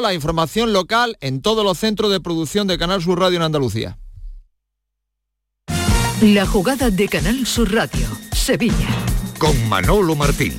La información local en todos los centros de producción de Canal Sur Radio en Andalucía. La jugada de Canal Sur Radio, Sevilla. Con Manolo Martín.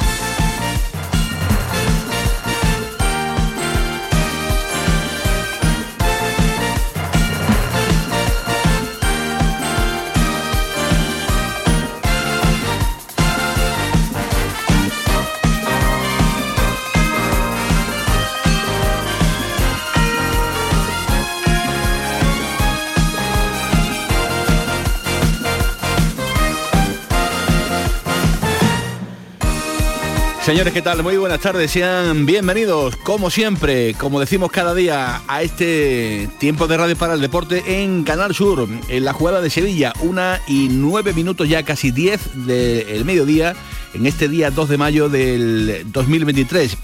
Señores, ¿qué tal? Muy buenas tardes, sean bienvenidos, como siempre, como decimos cada día, a este tiempo de radio para el deporte en Canal Sur, en la jugada de Sevilla, una y nueve minutos ya, casi diez del mediodía, en este día 2 de mayo del 2023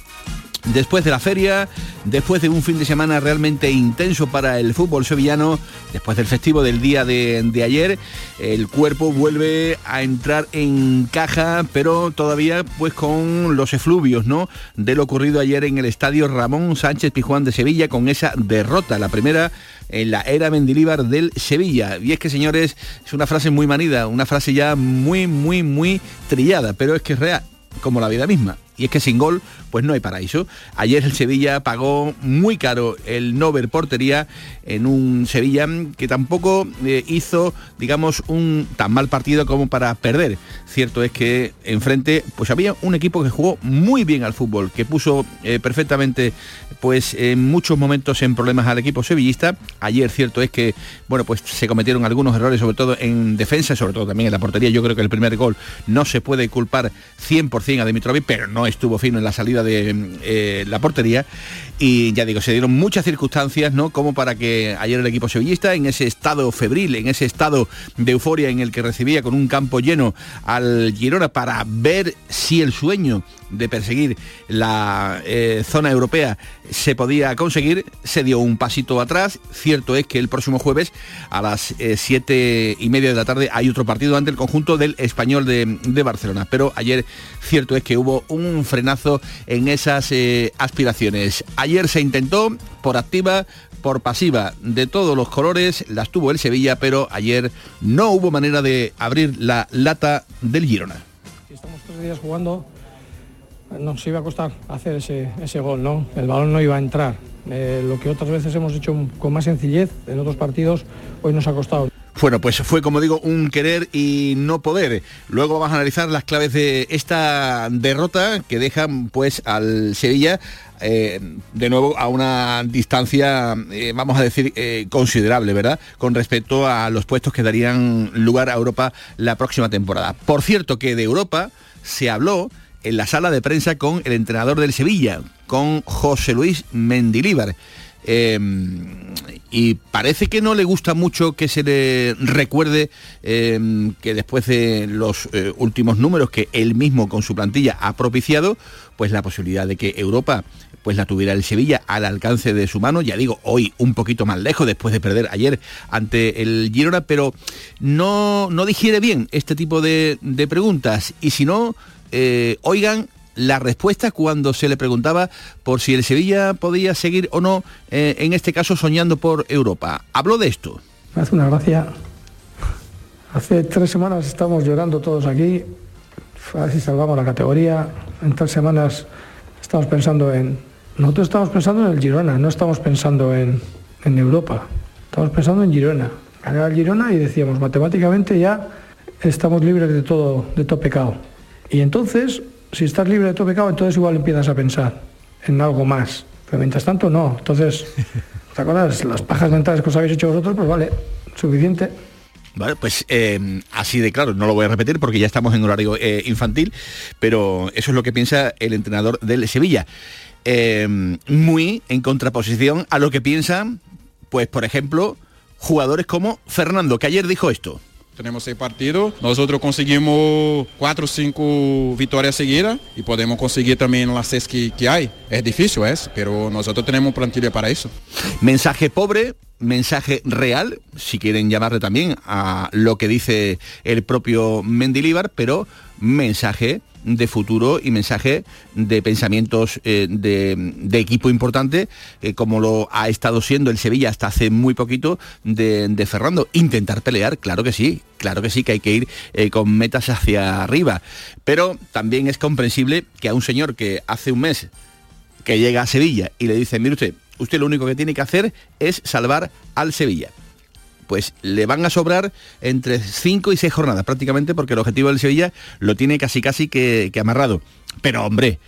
después de la feria, después de un fin de semana realmente intenso para el fútbol sevillano, después del festivo del día de, ayer, el cuerpo vuelve a entrar en caja, pero todavía pues con los efluvios, ¿no? De lo ocurrido ayer en el estadio Ramón Sánchez Pijuán de Sevilla con esa derrota, la primera en la era Mendilíbar del Sevilla. Y es que, señores, es una frase muy manida, una frase ya muy, muy, muy trillada, pero es que es real, como la vida misma y es que sin gol pues no hay paraíso. Ayer el Sevilla pagó muy caro el no ver portería en un Sevilla que tampoco eh, hizo, digamos, un tan mal partido como para perder. Cierto es que enfrente pues había un equipo que jugó muy bien al fútbol, que puso eh, perfectamente pues en muchos momentos en problemas al equipo sevillista. Ayer cierto es que bueno, pues se cometieron algunos errores sobre todo en defensa, sobre todo también en la portería. Yo creo que el primer gol no se puede culpar 100% a Dimitrovic, pero no estuvo fino en la salida de eh, la portería y ya digo, se dieron muchas circunstancias, ¿no? Como para que ayer el equipo sevillista, en ese estado febril, en ese estado de euforia en el que recibía con un campo lleno al Girona para ver si el sueño de perseguir la eh, zona europea se podía conseguir, se dio un pasito atrás. Cierto es que el próximo jueves a las eh, siete y media de la tarde hay otro partido ante el conjunto del español de, Barcelona. Pero ayer cierto es que hubo un frenazo en esas eh, aspiraciones. Ayer se intentó por activa, por pasiva, de todos los colores, las tuvo el Sevilla, pero ayer no hubo manera de abrir la lata del Girona. Estamos tres días jugando nos iba a costar hacer ese, ese gol, ¿no? El balón no iba a entrar. Eh, lo que otras veces hemos hecho con más sencillez en otros partidos, hoy nos ha costado. Bueno, pues fue como digo un querer y no poder. Luego vamos a analizar las claves de esta derrota que dejan pues al Sevilla eh, de nuevo a una distancia, eh, vamos a decir, considerable, ¿verdad? Con respecto a los puestos que darían lugar a Europa la próxima temporada. Por cierto que de Europa se habló en la sala de prensa con el entrenador del Sevilla, con José Luis Mendilíbar. Eh, y parece que no le gusta mucho que se le recuerde eh, que después de los eh, últimos números que él mismo con su plantilla ha propiciado, pues la posibilidad de que Europa pues la tuviera el Sevilla al alcance de su mano, ya digo, hoy un poquito más lejos después de perder ayer ante el Girona, pero no, no digiere bien este tipo de preguntas y si no, eh, oigan la respuesta cuando se le preguntaba por si el Sevilla podía seguir o no, eh, en este caso soñando por Europa. Habló de esto. Me hace una gracia. Hace tres semanas estamos llorando todos aquí, a si salvamos la categoría. En tres semanas estamos pensando en... Nosotros estamos pensando en el Girona, no estamos pensando en, en Europa. Estamos pensando en Girona. Ganar el Girona y decíamos, matemáticamente ya estamos libres de todo, de todo pecado. Y entonces, si estás libre de todo pecado, entonces igual empiezas a pensar en algo más. Pero mientras tanto, no. Entonces, ¿te acuerdas? Las pajas mentales que os habéis hecho vosotros, pues vale, suficiente. Vale, pues eh, así de claro, no lo voy a repetir porque ya estamos en horario eh, infantil, pero eso es lo que piensa el entrenador del Sevilla. Eh, muy en contraposición a lo que piensan, pues por ejemplo, jugadores como Fernando, que ayer dijo esto. Tenemos seis partidos. Nosotros conseguimos cuatro o cinco victorias seguidas y podemos conseguir también las seis que, hay. Es difícil, es, pero nosotros tenemos plantilla para eso. Mensaje pobre, mensaje real, si quieren llamarle también a lo que dice el propio Mendilibar, pero mensaje de futuro y mensaje de pensamientos eh, de, equipo importante, eh, como lo ha estado siendo el Sevilla hasta hace muy poquito de, de Ferrando. Intentar pelear, claro que sí, claro que sí que hay que ir eh, con metas hacia arriba. Pero también es comprensible que a un señor que hace un mes que llega a Sevilla y le dice, mire usted, usted lo único que tiene que hacer es salvar al Sevilla pues le van a sobrar entre 5 y 6 jornadas prácticamente porque el objetivo del Sevilla lo tiene casi casi que, amarrado. Pero hombre,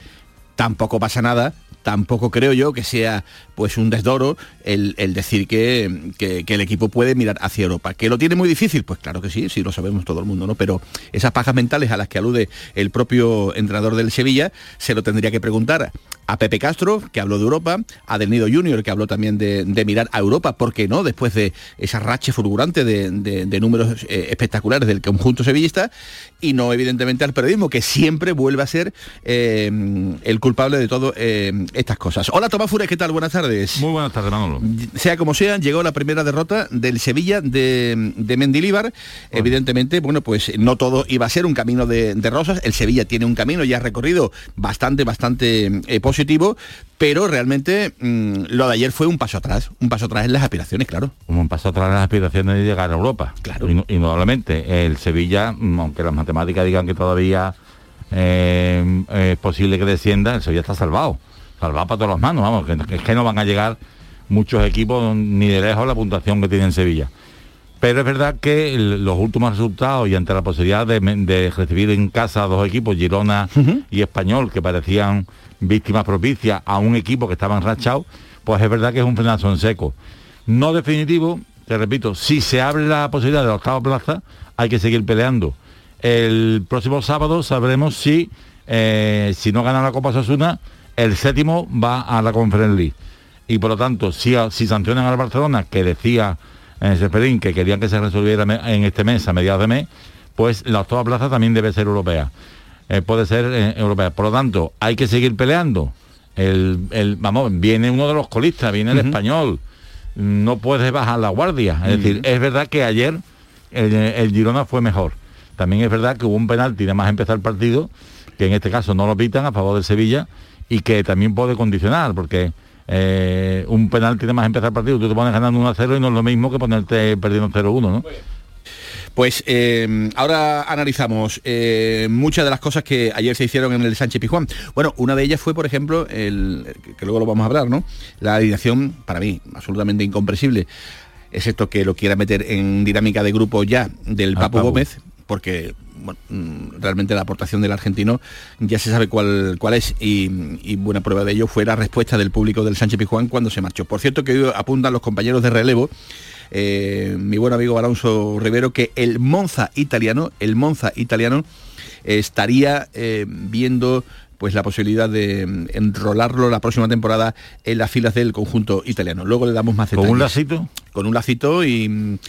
tampoco pasa nada tampoco creo yo que sea pues un desdoro el, decir que, que, el equipo puede mirar hacia Europa. ¿Que lo tiene muy difícil? Pues claro que sí, sí lo sabemos todo el mundo, ¿no? Pero esas pajas mentales a las que alude el propio entrenador del Sevilla se lo tendría que preguntar a Pepe Castro, que habló de Europa, a Del Nido Junior, que habló también de, mirar a Europa, ¿por qué no? Después de esa racha fulgurante de, números eh, espectaculares del conjunto sevillista, y no evidentemente al periodismo, que siempre vuelve a ser eh, el culpable de todas eh, estas cosas. Hola Tomás Fures, ¿qué tal? Buenas tardes. Muy buenas tardes, Manolo. Sea como sea, llegó la primera derrota del Sevilla de, de Mendilíbar. Evidentemente, bueno, pues no todo iba a ser un camino de, rosas. El Sevilla tiene un camino ya recorrido bastante, bastante positivo positivo, pero realmente mm, lo de ayer fue un paso atrás, un paso atrás en las aspiraciones, claro. Un paso atrás en las aspiraciones de llegar a Europa. Claro. Indudablemente. El Sevilla, mm, aunque las matemáticas digan que todavía eh, es posible que descienda, el Sevilla está salvado. Salvado para todas las manos, vamos, que, es que no van a llegar muchos equipos ni de lejos a la puntuación que tiene en Sevilla. Pero es verdad que los últimos resultados y ante la posibilidad de, recibir en casa a dos equipos, Girona y Español, que parecían víctimas propicias a un equipo que estaba enrachado, pues es verdad que es un frenazo en seco. No definitivo, te repito, si se abre la posibilidad de la octava plaza, hay que seguir peleando. El próximo sábado sabremos si, eh, si no gana la Copa Sasuna, el séptimo va a la Conference League. Y por lo tanto, si, si sancionan al Barcelona, que decía en ese pelín que querían que se resolviera en este mes, a mediados de mes, pues la octava plaza también debe ser europea. Eh, puede ser eh, europea. Por lo tanto, hay que seguir peleando. El, vamos, viene uno de los colistas, viene el español. No puedes bajar la guardia. Es decir, es verdad que ayer el, Girona fue mejor. También es verdad que hubo un penalti de más empezar el partido, que en este caso no lo pitan a favor del Sevilla y que también puede condicionar, porque eh, un penalti de más empezar el partido, tú te pones ganando 1 a 0 y no es lo mismo que ponerte perdiendo 0-1, ¿no? Pues eh, ahora analizamos eh, muchas de las cosas que ayer se hicieron en el Sánchez Pijuán. Bueno, una de ellas fue, por ejemplo, el, que luego lo vamos a hablar, ¿no? La alineación, para mí, absolutamente incomprensible, excepto que lo quiera meter en dinámica de grupo ya del Papo, Gómez, porque mm, realmente la aportación del argentino ya se sabe cuál, cuál es y, y, buena prueba de ello fue la respuesta del público del Sánchez Pijuán cuando se marchó. Por cierto que hoy apuntan los compañeros de relevo eh, mi buen amigo Alonso Rivero, que el Monza italiano, el Monza italiano estaría eh, viendo pues la posibilidad de mm, enrolarlo la próxima temporada en las filas del conjunto italiano. Luego le damos más detalles. ¿Con un lacito? Con un lacito y,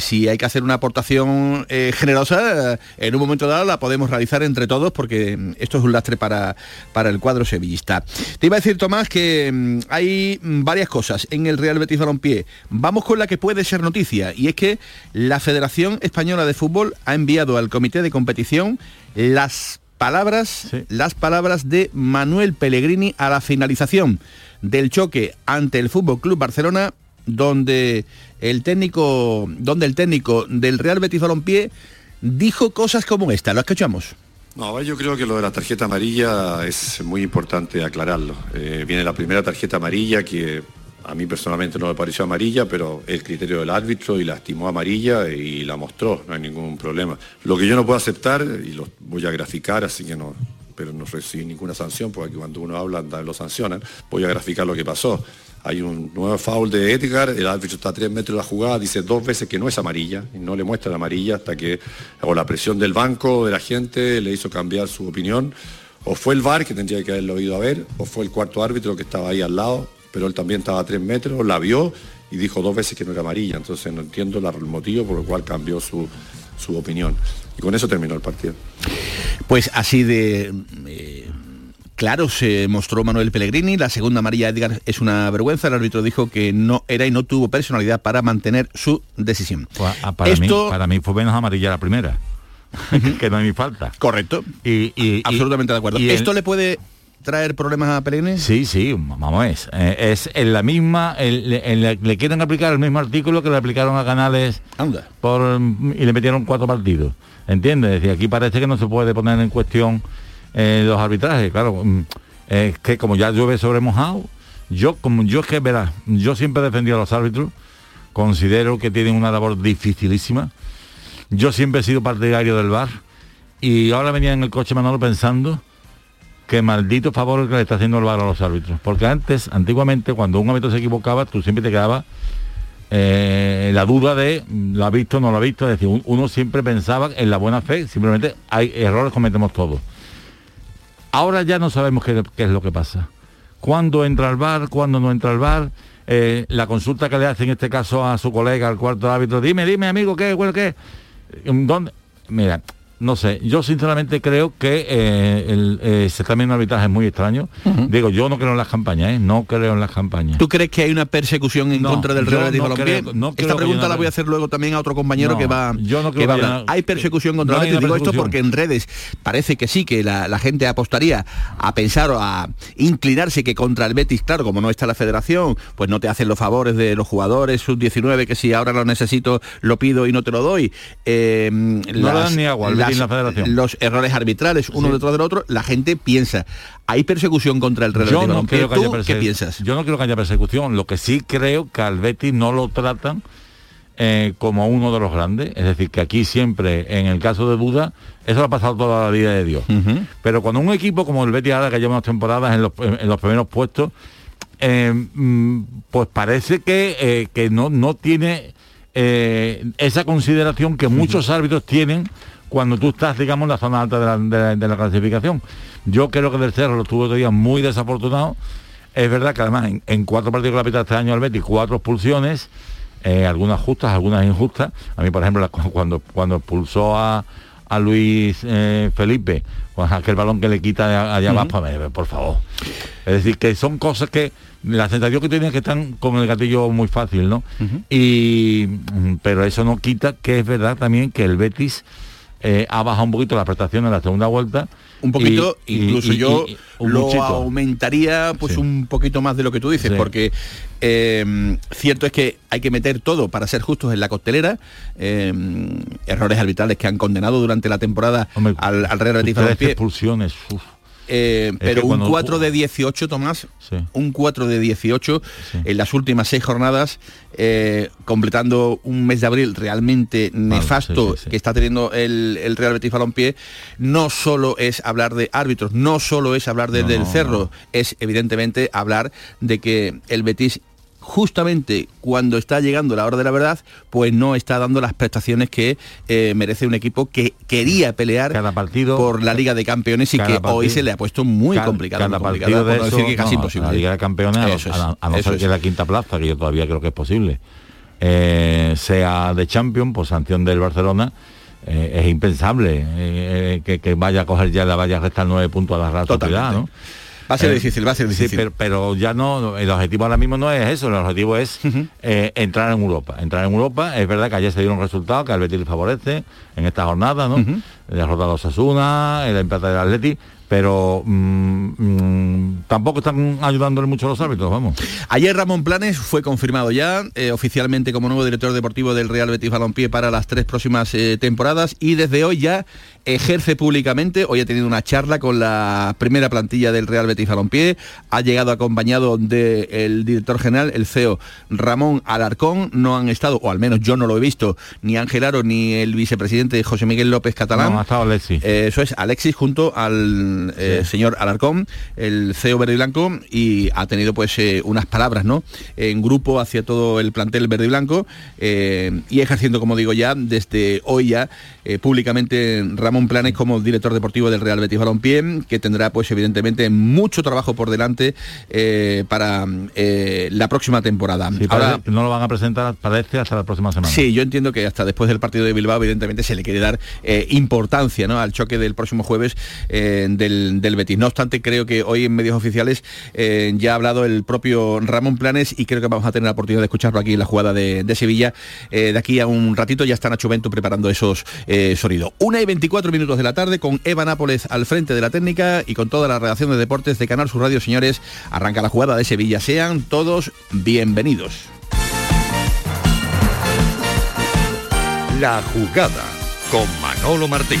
si hay que hacer una aportación eh, generosa, en un momento dado la podemos realizar entre todos porque mm, esto es un lastre para, para el cuadro sevillista. Te iba a decir, Tomás, que mm, hay varias cosas en el Real Betis Balompié. Vamos con la que puede ser noticia y es que la Federación Española de Fútbol ha enviado al Comité de Competición las palabras, las palabras de Manuel Pellegrini a la finalización del choque ante el Fútbol Club Barcelona, donde el técnico, donde el técnico del Real Betis Balompié dijo cosas como esta. Lo escuchamos. No, yo creo que lo de la tarjeta amarilla es muy importante aclararlo. Eh, viene la primera tarjeta amarilla que a mí personalmente no me pareció amarilla, pero el criterio del árbitro y la estimó amarilla y la mostró, no hay ningún problema. Lo que yo no puedo aceptar, y lo voy a graficar, así que no, pero no recibí ninguna sanción, porque cuando uno habla lo sancionan, voy a graficar lo que pasó. Hay un nuevo foul de Edgar, el árbitro está a tres metros de la jugada, dice dos veces que no es amarilla, y no le muestra la amarilla hasta que, o la presión del banco, de la gente, le hizo cambiar su opinión. O fue el VAR, que tendría que haberlo oído a ver, o fue el cuarto árbitro que estaba ahí al lado, pero él también estaba a tres metros, la vio y dijo dos veces que no era amarilla, entonces no entiendo el motivo por el cual cambió su, opinión. Y con eso terminó el partido. Pues así de... Eh, claro se mostró Manuel Pellegrini, la segunda amarilla Edgar es una vergüenza, el árbitro dijo que no era y no tuvo personalidad para mantener su decisión. Pues, ah, para, mí, para mí fue menos amarilla la primera. que no hay ni falta. Correcto. Y, y- Absolutamente de acuerdo. y el- ¿Esto le puede traer problemas a Pellegrini? Sí, sí, vamos, es, eh, es en la misma, el- en la- le quieren aplicar el mismo artículo que le aplicaron a Canales Anda. por, y le metieron cuatro partidos. ¿Entiendes? Es decir, aquí parece que no se puede poner en cuestión eh, los arbitrajes. Claro, mm, es que como ya llueve sobre mojado, yo como yo es que verás, yo siempre he defendido a los árbitros, considero que tienen una labor dificilísima. Yo siempre he sido partidario del VAR y ahora venía en el coche Manolo pensando que maldito favor que le está haciendo el VAR a los árbitros. Porque antes, antiguamente, cuando un árbitro se equivocaba, tú siempre te quedaba eh, la duda de mm, lo ha visto, no lo ha visto. Es decir, un- uno siempre pensaba en la buena fe, simplemente hay errores, cometemos todos. Ahora ya no sabemos qué, es lo que pasa. ¿Cuándo entra el VAR? ¿Cuándo no entra el VAR? Eh, la consulta que le hace en este caso a su colega, al cuarto árbitro, dime, dime, amigo, ¿qué? Bueno, ¿qué? ¿Dónde? Mira, no sé, yo sinceramente creo que eh, el, eh, se está viendo un arbitraje muy extraño. Digo, yo no creo en las campañas, ¿eh? No creo en las campañas. ¿Tú crees que hay una persecución en No, contra del Real Betis no Balompié? creo- no creo Esta pregunta la voy a hacer luego también a otro compañero que va, yo no creo que va a hablar. ¿Hay persecución contra el una Digo esto porque en redes parece que sí, que la, la gente apostaría a pensar o a inclinarse que contra el Betis, claro, como no está la federación, pues no te hacen los favores de los jugadores sub-19, que si ahora lo necesito, lo pido y no te lo doy. Eh, No le dan ni agua Betis en la federación. Los errores arbitrales, uno Sí. detrás del otro, la gente piensa, ¿hay persecución contra el Real Yo no creo que haya ¿Tú qué piensas? Yo no creo que haya persecución. Lo que sí creo que al Betis no lo tratan eh, como uno de los grandes. Es decir, que aquí siempre, en el caso de duda, eso lo ha pasado toda la vida de Dios. Pero cuando un equipo como el Betis ahora que lleva unas temporadas en los, en los primeros puestos, eh, mm, pues parece que, eh, que no, no tiene eh, esa consideración que muchos árbitros tienen cuando tú estás, digamos, en la zona alta de la, de la- de la clasificación. Yo creo que del Cerro lo tuvo todavía muy desafortunado. Es verdad que además en, en cuatro partidos que le ha pitado este año al Betis, cuatro expulsiones, eh, algunas justas, algunas injustas. A mí, por ejemplo, la- cuando, cuando expulsó a, a Luis eh, Felipe, con aquel balón que le quita allá abajo, eh, por favor. Es decir, que son cosas que la sensación que tienen es que están con el gatillo muy fácil, ¿no? Y mm, pero eso no quita que es verdad también que el Betis eh, ha bajado un poquito la prestación en la segunda vuelta. un poquito, y- incluso y- yo y- lo muchito. aumentaría pues Sí. un poquito más de lo que tú dices, Sí. porque eh, cierto es que hay que meter todo para ser justos en la costelera, eh, errores arbitrales que han condenado durante la temporada Hombre, al, al Real Betis Balompié, expulsiones. uf. Eh, pero un cuando- 4 de 18, Tomás, Sí. un 4 de 18 Sí. en las últimas seis jornadas, eh, completando un mes de abril realmente nefasto sí. que está teniendo el, el Real Betis Balompié, no solo es hablar de árbitros, no solo es hablar de- No, del no, Cerro, no. es evidentemente hablar de que el Betis justamente cuando está llegando la hora de la verdad, pues no está dando las prestaciones que eh, merece un equipo que quería pelear Cada partido- por la Liga de Campeones y que hoy se le ha puesto muy Ca- complicado. Cada partido de por no eso, decir que casi no, imposible. La Liga de Campeones, a- no ser es. que la quinta plaza, que yo todavía creo que es posible, eh, sea de Champions, por sanción del Barcelona, eh, es impensable eh, que, que vaya a coger ya, la vaya a restar nueve puntos a la Real. Sociedad, ¿no? Va a ser Eh, difícil, va a ser sí, difícil. pero, pero ya no, el objetivo ahora mismo no es eso, el objetivo es eh, entrar en Europa. Entrar en Europa, es verdad que ayer se dieron resultados que al Betis le favorece en esta jornada, ¿no? Derrota a los Asuna, el empate del Atleti, pero mm, mm, tampoco están ayudándole mucho los árbitros, vamos. Ayer Ramón Planes fue confirmado ya eh, oficialmente como nuevo director deportivo del Real Betis Balompié para las tres próximas eh, temporadas y desde hoy ya ejerce públicamente. Hoy ha tenido una charla con la primera plantilla del Real Betis Balompié. Ha llegado acompañado del director general, el CEO Ramón Alarcón. No han estado, o al menos yo no lo he visto, ni Ángel Aro ni el vicepresidente José Miguel López Catalán. No, ha estado Alexis. Eh, eso es Alexis junto al eh, señor Alarcón, el CEO verde y blanco, y ha tenido pues eh, unas palabras, ¿no? En grupo hacia todo el plantel verde y blanco eh, y ejerciendo, como digo ya, desde hoy ya públicamente Ramón Planes como director deportivo del Real Betis Balompié, que tendrá pues evidentemente mucho trabajo por delante para la próxima temporada. Sí, Ahora, no lo van a presentar, parece, hasta la próxima semana. Sí, yo entiendo que hasta después del partido de Bilbao, evidentemente, se le quiere dar importancia ¿no? al choque del próximo jueves del del, Betis. No obstante, creo que hoy en medios oficiales eh, ya ha hablado el propio Ramón Planes y creo que vamos a tener la oportunidad de escucharlo aquí en la jugada de, Sevilla. Eh, de aquí a un ratito ya está Nacho Bento preparando esos eh, sonidos. Una y 24 minutos de la tarde con Eva Nápoles al frente de la técnica y con toda la redacción de deportes de Canal Sur Radio, señores. Arranca la jugada de Sevilla. Sean todos bienvenidos. La jugada con Manolo Martín.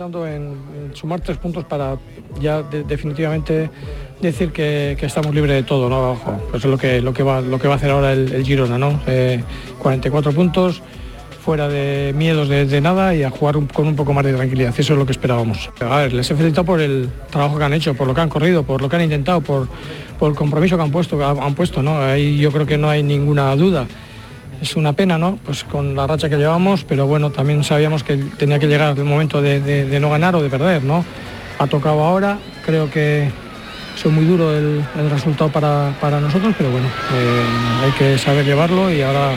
en, sumar tres puntos para ya de- definitivamente decir que, estamos libres de todo, ¿no? Abajo. Pues es lo que, lo que, va, lo que va a hacer ahora el, el Girona, ¿no? Eh, 44 puntos, fuera de miedos de, nada y a jugar con un poco más de tranquilidad. Eso es lo que esperábamos. A ver, les he felicitado por el trabajo que han hecho, por lo que han corrido, por lo que han intentado, por, por el compromiso que han puesto, que han puesto, ¿no? Ahí yo creo que no hay ninguna duda. Es una pena, ¿no? Pues con la racha que llevamos, pero bueno, también sabíamos que tenía que llegar el momento de, no ganar o de perder, ¿no? Ha tocado ahora, creo que es muy duro el, resultado para, nosotros, pero bueno, eh, hay que saber llevarlo y ahora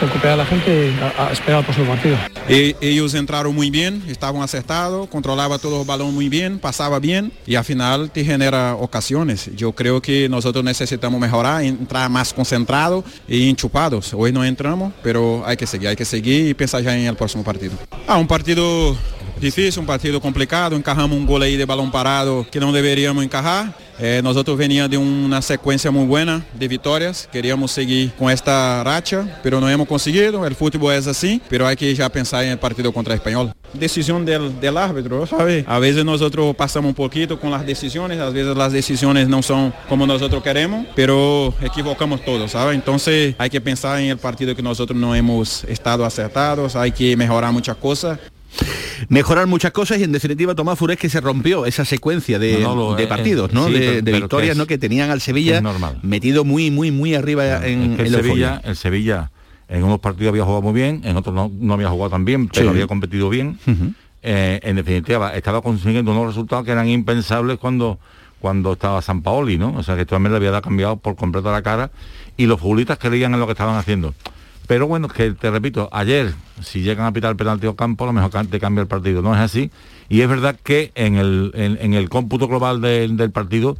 recuperar a la gente y a esperar el próximo partido. E- ellos entraron muy bien, estaban acertados, controlaba todo el balón muy bien, pasaba bien y al final te genera ocasiones. Yo creo que nosotros necesitamos mejorar, entrar más concentrados y enchupados. Hoy no entramos, pero hay que seguir, hay que seguir y pensar ya en el próximo partido. Ah, un partido difícil, un partido complicado, encajamos un gol ahí de balón parado que no deberíamos encajar. Eh, nosotros veníamos de una secuencia muy buena de victorias, queríamos seguir con esta racha, pero no hemos conseguido, el fútbol es así, pero hay que ya pensar en el partido contra el Español. Decisión del, del árbitro, ¿sabe? A veces nosotros pasamos un poquito con las decisiones, a veces las decisiones no son como nosotros queremos, pero equivocamos todos, ¿sabe? Entonces hay que pensar en el partido que nosotros no hemos estado acertados, hay que mejorar muchas cosas. Mejorar muchas cosas y en definitiva Tomás Furés que se rompió esa secuencia de, No, no, eh, partidos, ¿no? sí, de pero- de pero victorias, que ¿no? Que tenían al Sevilla metido muy, muy, muy arriba en, Es que en el la Sevilla, el Sevilla en unos partidos había jugado muy bien, en otros no, había jugado tan bien, pero Sí. había competido bien. Eh, en definitiva, estaba consiguiendo unos resultados que eran impensables cuando cuando estaba San Paoli, ¿no? O sea que esto también le había cambiado por completo la cara y los futbolistas creían en lo que estaban haciendo. Pero bueno, que te repito, ayer, si llegan a pitar el penalti o campo, a lo mejor te cambia el partido. No es así. Y es verdad que en el, en, el cómputo global del- del partido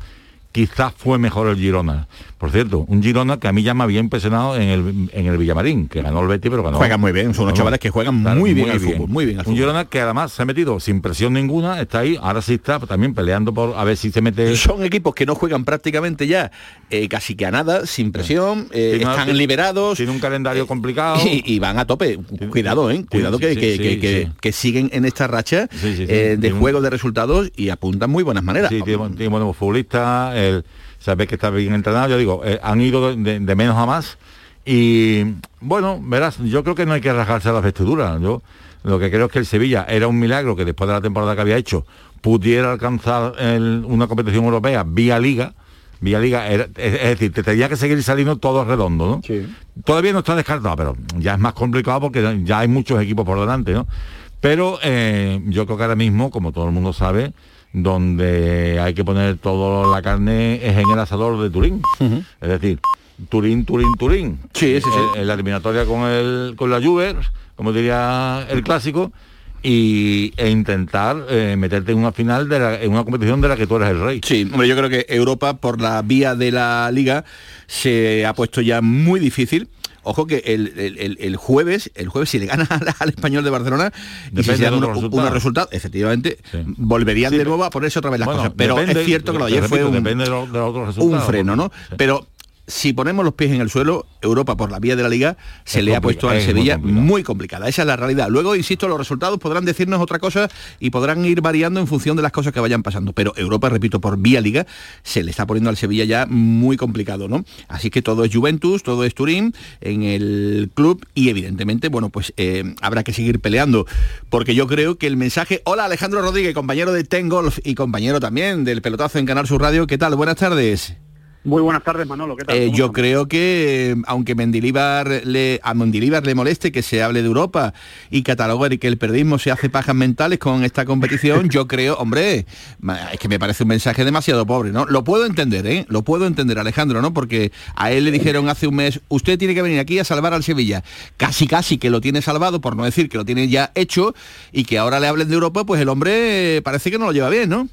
quizás fue mejor el Girona. Por cierto, un Girona que a mí ya me había impresionado en el, en el Villamarín, que ganó el Betis, pero ganó. Juegan muy bien, son unos chavales que juegan muy bien al fútbol, muy bien al Un fútbol. Girona que además se ha metido sin presión ninguna, está ahí, ahora sí está también peleando por a ver si se mete. Son equipos que no juegan prácticamente ya eh, casi que a nada, sin presión, eh, están liberados. Tiene un calendario complicado. Y, y van a tope. Cuidado, ¿eh? Cuidado que, sí, que- que- siguen en esta racha eh, de juego de resultados y apuntan muy buenas maneras. Sí, tiene, tiene buenos futbolistas, el, sabes que está bien entrenado, yo digo, eh, han ido de, menos a más y bueno, verás, yo creo que no hay que rasgarse las vestiduras. Yo lo que creo es que el Sevilla era un milagro que después de la temporada que había hecho pudiera alcanzar el- una competición europea vía liga, Villaliga, era- es, es decir, te tenía que seguir saliendo todo redondo, ¿no? Todavía no está descartado, pero ya es más complicado porque ya hay muchos equipos por delante, ¿no? Pero eh, yo creo que ahora mismo, como todo el mundo sabe, donde hay que poner toda la carne es en el asador de Turín. Es decir, Turín, Turín, Turín. Sí, sí, sí. En, en la eliminatoria con el con la Juve, como diría el clásico, y, e intentar eh, meterte en una final de la- en una competición de la que tú eres el rey. Sí, hombre, yo creo que Europa por la vía de la liga se ha puesto ya muy difícil. Ojo que el, el- el- jueves, el jueves si le gana al, al español de Barcelona y si se dan unos, resultados. unos resultados, efectivamente, volverían de nuevo a ponerse otra vez las Bueno, cosas. Pero depende- es cierto que lo de ayer fue un, depende de los- de los otros un freno, ¿no? sí. Pero si ponemos los pies en el suelo, Europa por la vía de la liga se Es le ha puesto muy Sevilla muy complicada. Esa es la realidad. Luego, insisto, los resultados podrán decirnos otra cosa y podrán ir variando en función de las cosas que vayan pasando. Pero Europa, repito, por vía liga, se le está poniendo al Sevilla ya muy complicado, ¿no? Así que todo es Juventus, todo es Turín en el club y evidentemente, bueno, pues eh, habrá que seguir peleando. Porque yo creo que el mensaje. Hola Alejandro Rodríguez, compañero de Ten Golf y compañero también del pelotazo en Canal Sur Radio. ¿Qué tal? Buenas tardes. Muy buenas tardes, Manolo. ¿Qué tal? Eh, ¿Cómo yo estamos? creo que eh, aunque Mendilibar le, a Mendilibar le moleste que se hable de Europa y catalogar y que el periodismo se hace pajas mentales con esta competición, yo creo, hombre, es que me parece un mensaje demasiado pobre, ¿no? Lo puedo entender, ¿eh? Lo puedo entender, Alejandro, ¿no? Porque a él le dijeron hace un mes, usted tiene que venir aquí a salvar al Sevilla. Casi, casi que lo tiene salvado, por no decir que lo tiene ya hecho, y que ahora le hablen de Europa, pues el hombre eh, parece que no lo lleva bien, ¿no?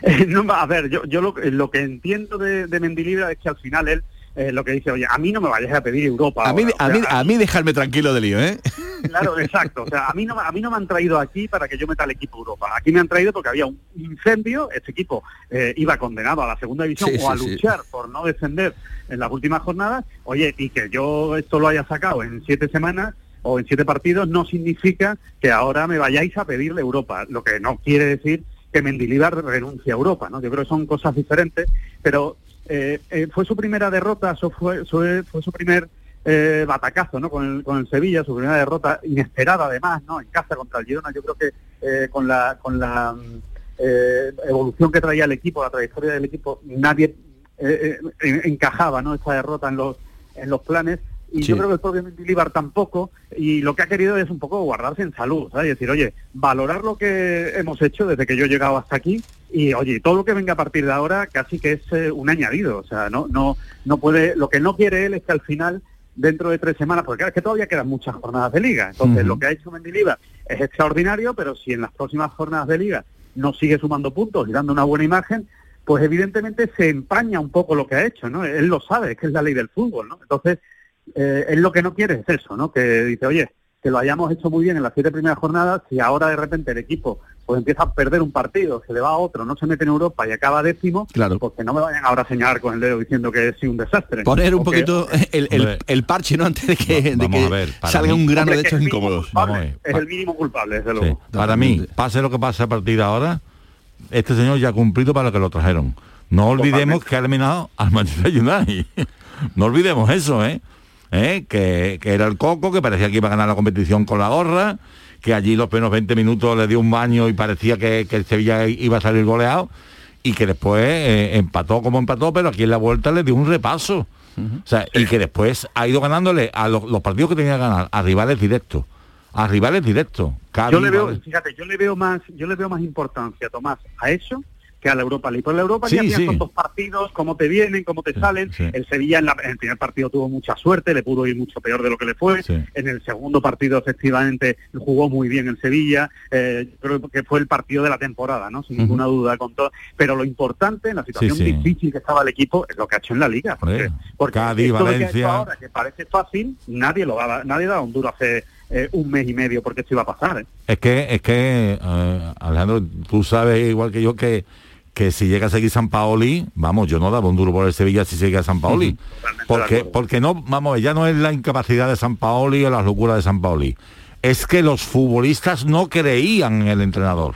No, a ver, yo, yo lo, lo que entiendo de, de Mendilibar es que al final él eh, lo que dice, oye, a mí no me vayas a pedir Europa. A mí, ahora, a o mí, sea, a mí dejarme tranquilo de lío, ¿eh? Claro, exacto. O sea, a mí, no, a mí no me han traído aquí para que yo meta al equipo Europa. Aquí me han traído porque había un incendio, este equipo eh, iba condenado a la segunda división Sí, o a sí, sí. luchar por no descender en las últimas jornadas. Oye, y que yo esto lo haya sacado en siete semanas o en siete partidos no significa que ahora me vayáis a pedirle Europa. Lo que no quiere decir que Mendilibar renuncie a Europa, ¿no? Yo creo que son cosas diferentes, pero eh, eh, fue su primera derrota, eso fue, fue, fue su primer eh, batacazo ¿no? con, el, con el Sevilla, su primera derrota inesperada además, ¿no? en casa contra el Girona. Yo creo que con la, con la evolución que traía el equipo, la trayectoria del equipo, nadie en- encajaba ¿no? esta derrota en los, en los planes. Y Sí. yo creo que el propio Mendilibar tampoco, y lo que ha querido es un poco guardarse en salud, ¿sabes? Y decir, oye, valorar lo que hemos hecho desde que yo he llegado hasta aquí, y oye, todo lo que venga a partir de ahora casi que es eh, un añadido, o sea, no, no, no puede, lo que no quiere él es que al final, dentro de tres semanas, porque claro, es que todavía quedan muchas jornadas de liga, entonces lo que ha hecho Mendilibar es extraordinario, pero si en las próximas jornadas de liga no sigue sumando puntos y dando una buena imagen, pues evidentemente se empaña un poco lo que ha hecho, ¿no? Él lo sabe, es que es la ley del fútbol, ¿no? Entonces, eh, él lo que no quiere es eso, ¿no? Que dice, oye, que lo hayamos hecho muy bien en las siete primeras jornadas, si ahora de repente el equipo pues empieza a perder un partido, se le va a otro, no se mete en Europa y acaba décimo, Claro. pues que no me vayan ahora a señalar con el dedo diciendo que es un desastre. Poner un que- poquito el, el- el parche, ¿no? Antes de que, de vamos que a ver, salga mí- un grano Hombre, de es mínimo incómodos. culpable. Es el mínimo culpable, desde Sí. luego. Para mí, pase lo que pase a partir de ahora, este señor ya ha cumplido para lo que lo trajeron. No olvidemos que ha eliminado al Manchester United. no olvidemos eso, ¿eh? ¿Eh? Que, que era el Coco, que parecía que iba a ganar la competición con la gorra, que allí los primeros 20 minutos le dio un baño y parecía que, que el Sevilla iba a salir goleado, y que después eh, empató como empató, pero aquí en la vuelta le dio un repaso. O sea, y que después ha ido ganándole a los, los partidos que tenía que ganar, a rivales directos. A rivales directos. Yo le veo, fíjate, yo le veo más, yo le veo más importancia, Tomás, a eso que a la Europa League. Por la Europa Sí, League sí. son dos partidos, cómo te vienen, cómo te salen. El Sevilla en, la- en el primer partido tuvo mucha suerte, le pudo ir mucho peor de lo que le fue. En el segundo partido, efectivamente, jugó muy bien el Sevilla. Eh, creo que fue el partido de la temporada, ¿no? Sin ninguna duda. con todo. Pero lo importante en la situación sí. difícil que estaba el equipo es lo que ha hecho en la Liga. Porque, porque Cádiz, esto de que ha hecho Valencia. ahora, que parece fácil, nadie lo daba, nadie daba un duro hace eh, un mes y medio porque esto iba a pasar. ¿eh? Es que, es que eh, Alejandro, tú sabes igual que yo que, que si llega a seguir San Paoli, vamos, yo no daba un duro por el Sevilla si sigue a San Paoli. porque, porque no, vamos, a ya no es la incapacidad de San Paoli o las locuras de San Paoli. Es que los futbolistas no creían en el entrenador.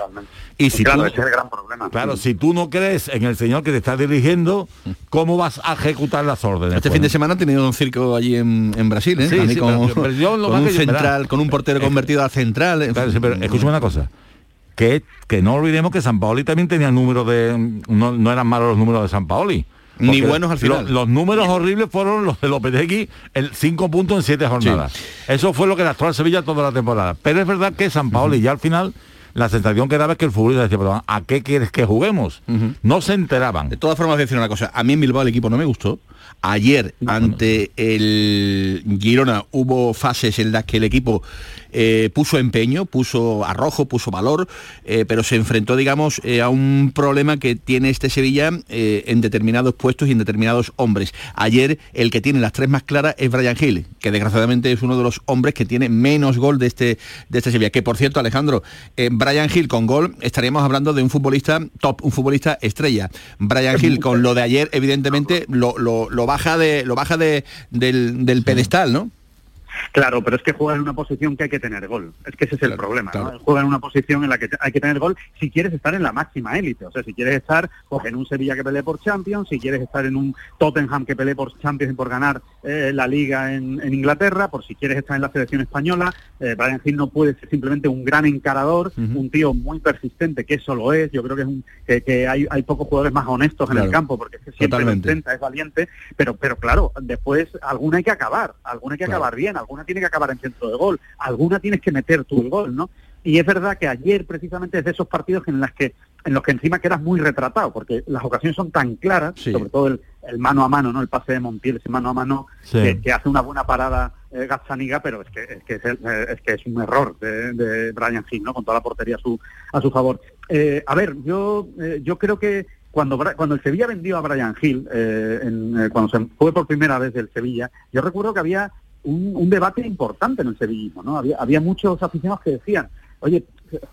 Y si claro, tú, ese es el gran problema. claro, si tú no crees en el señor que te está dirigiendo, ¿cómo vas a ejecutar las órdenes? Este Pues fin de semana ha tenido un circo allí en, en Brasil, ¿eh? Sí, A mí sí, con, pero- pero yo lo con más un yo- central, con un portero convertido al central. en Claro, fin. sí, pero escúchame una cosa. Que, que no olvidemos que San Paoli también tenía números de... No, no eran malos los números de San Paoli. Ni buenos al final. lo- los números horribles fueron los de Lopetegui, el 5 puntos en 7 jornadas. Eso fue lo que lastró al Sevilla toda la temporada. Pero es verdad que San Paoli ya al final la sensación que daba es que el futbolista decía, pero ¿a qué quieres que juguemos? No se enteraban. De todas formas, voy a decir una cosa. A mí en Bilbao el equipo no me gustó. Ayer, ante el Girona, hubo fases en las que el equipo eh, puso empeño, puso arrojo, puso valor, eh, pero se enfrentó, digamos, eh, a un problema que tiene este Sevilla en determinados puestos y en determinados hombres. Ayer, el que tiene las tres más claras es Brian Hill, que desgraciadamente es uno de los hombres que tiene menos gol de este, de este Sevilla. Que por cierto, Alejandro, Brian Hill con gol estaríamos hablando de un futbolista top, un futbolista estrella. Brian Hill con lo de ayer, evidentemente, lo, lo- lo baja de lo baja de, del, del pedestal, ¿no? Claro, pero es que juega en una posición que hay que tener gol. Es que ese es el problema. ¿no? Juega en una posición en la que hay que tener gol si quieres estar en la máxima élite. O sea, si quieres estar pues, en un Sevilla que pelee por Champions, si quieres estar en un Tottenham que pelee por Champions y por ganar eh, la Liga en, en Inglaterra, por si quieres estar en la selección española, eh, Brian Hill no puede ser simplemente un gran encarador, un tío muy persistente, que eso lo es. Yo creo que es un, que, que hay, hay pocos jugadores más honestos en el campo, porque es que siempre Totalmente. lo intenta, es valiente, pero, pero claro, después alguna hay que acabar, alguna hay que acabar bien, alguna tiene que acabar en centro de gol, alguna tienes que meter tú el gol, ¿no? Y es verdad que ayer precisamente es de esos partidos en las que en los que encima quedas muy retratado, porque las ocasiones son tan claras, Sí. sobre todo el, el mano a mano, ¿no? El pase de Montiel, ese mano a mano, Sí. que, que hace una buena parada eh, Gazzaniga, pero es que es que es, el- eh, es que es un error de, de Brian Hill, ¿no? Con toda la portería a su a su favor. Eh, a ver, yo eh, yo creo que cuando cuando el Sevilla vendió a Brian Hill, eh, en, eh, cuando se fue por primera vez del Sevilla, yo recuerdo que había un, un debate importante en el sevillismo, ¿no? Había, había muchos aficionados que decían, oye,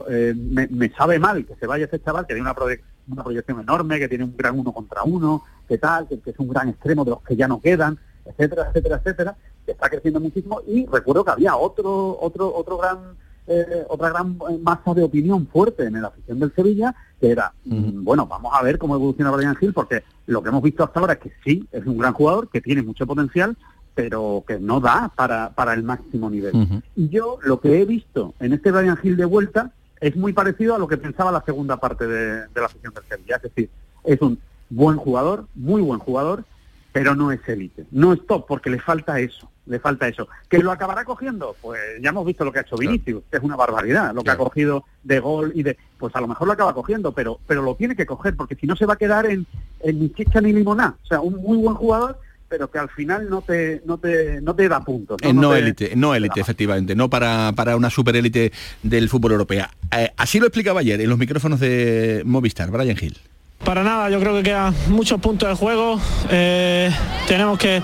eh, me, me sabe mal que se vaya ese chaval, que tiene una, proye- una proyección enorme, que tiene un gran uno contra uno, que tal, que, que es un gran extremo de los que ya no quedan, etcétera, etcétera, etcétera, que está creciendo muchísimo. Y recuerdo que había otro, otro, otro gran, eh, otra gran masa de opinión fuerte en la afición del Sevilla, que era, mm, bueno, vamos a ver cómo evoluciona Brian Hill, porque lo que hemos visto hasta ahora es que sí, es un gran jugador, que tiene mucho potencial, pero que no da para, para el máximo nivel. Y yo lo que he visto en este Brian Hill de vuelta es muy parecido a lo que pensaba la segunda parte de, de la afición del Sevilla. Es decir, es un buen jugador, muy buen jugador, pero no es élite. No es top porque le falta eso, le falta eso. ¿Que lo acabará cogiendo? Pues ya hemos visto lo que ha hecho Vinicius, que es una barbaridad, lo que ha cogido de gol y de... Pues a lo mejor lo acaba cogiendo, pero pero lo tiene que coger porque si no se va a quedar en, en ni chicha ni limoná. O sea, un muy buen jugador, pero que al final no te no te no te da puntos. No te- élite, no élite, efectivamente, no para, para una superélite del fútbol europeo. Eh, así lo explicaba ayer en los micrófonos de Movistar, Brian Hill. Para nada, yo creo que quedan muchos puntos de juego. eh, tenemos que,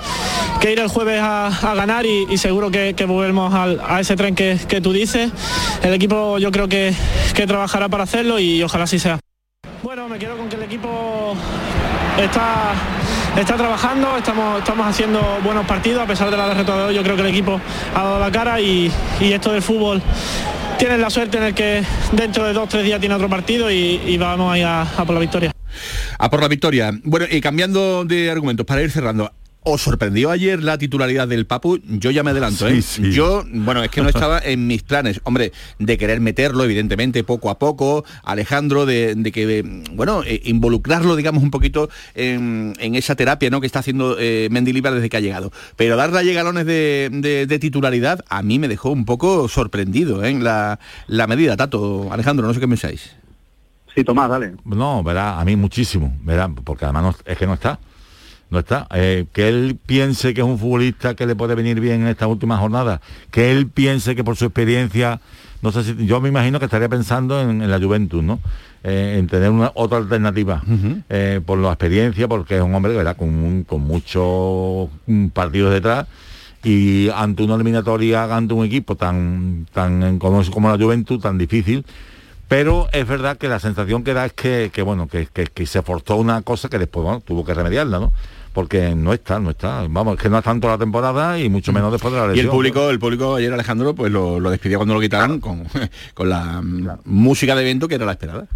que ir el jueves a, a ganar y, y seguro que, que volvemos al- a ese tren que, que tú dices. El equipo yo creo que, que trabajará para hacerlo y ojalá así sea. Bueno, me quedo con que el equipo está, está trabajando, estamos, estamos haciendo buenos partidos, a pesar de la derrota de hoy, yo creo que el equipo ha dado la cara y, y esto del fútbol tiene la suerte en el que dentro de dos tres días tiene otro partido y, vamos a ir a- a por la victoria. A por la victoria. Bueno, y cambiando de argumentos, para ir cerrando. ¿Os sorprendió ayer la titularidad del Papu? Yo ya me adelanto, ¿eh? Sí, sí. Yo, bueno, es que no estaba en mis planes, hombre, de querer meterlo, evidentemente, poco a poco, Alejandro, de, de que, bueno, eh, involucrarlo, digamos, un poquito en, en esa terapia, ¿no?, que está haciendo eh, Mendilibar desde que ha llegado. Pero darle a galones de, de- de titularidad, a mí me dejó un poco sorprendido, ¿eh? La, la medida, Tato. Alejandro, no sé qué pensáis. Sí, Tomás, dale. No, verá, a mí muchísimo, verá, porque además no- es que no está. No está. Eh, que él piense que es un futbolista que le puede venir bien en esta última jornada, que él piense que por su experiencia, no sé si, yo me imagino que estaría pensando en, en la Juventus, ¿no? Eh, en tener una otra alternativa eh, por la experiencia, porque es un hombre ¿verdad? con, un- con muchos partidos detrás y ante una eliminatoria, ante un equipo tan, tan como, como la Juventus, tan difícil, pero es verdad que la sensación que da es que, que, bueno, que, que- que se forzó una cosa que después bueno, tuvo que remediarla, ¿no? Porque no está, no está. Vamos, es que no es tanto la temporada y mucho menos después de la Y lesión. el público, el público ayer Alejandro, pues lo, lo despidió cuando lo quitaron con, con la mm, música de evento que era la esperada.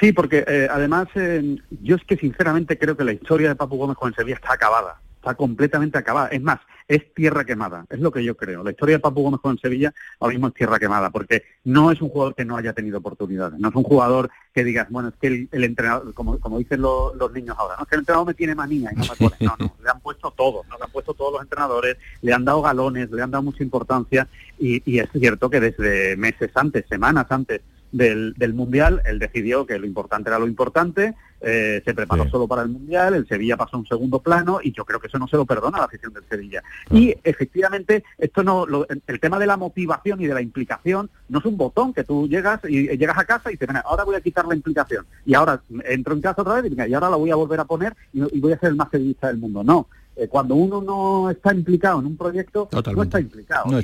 Sí, porque eh, además eh, yo es que sinceramente creo que la historia de Papu Gómez con el Sevilla está acabada. está completamente acabada. Es más, es tierra quemada, es lo que yo creo. La historia de Papu Gómez con Sevilla ahora mismo es tierra quemada, porque no es un jugador que no haya tenido oportunidades, no es un jugador que digas, bueno, es que el, el entrenador, como, como dicen lo- los niños ahora, no es que el entrenador me tiene manía y no me pone, no, no, le han puesto todo, ¿no? le han puesto todos los entrenadores, le han dado galones, le han dado mucha importancia y, y es cierto que desde meses antes, semanas antes del, del Mundial, él decidió que lo importante era lo importante, eh, se preparó solo para el Mundial, el Sevilla pasó a un segundo plano y yo creo que eso no se lo perdona a la afición del Sevilla. Y efectivamente, esto no, lo- el tema de la motivación y de la implicación no es un botón que tú llegas y eh, llegas a casa y dices, "Venga, ahora voy a quitar la implicación y ahora entro en casa otra vez y, venga, y ahora la voy a volver a poner y, y voy a ser el más sevillista del mundo. No. Eh, cuando uno no está implicado en un proyecto, no está implicado. No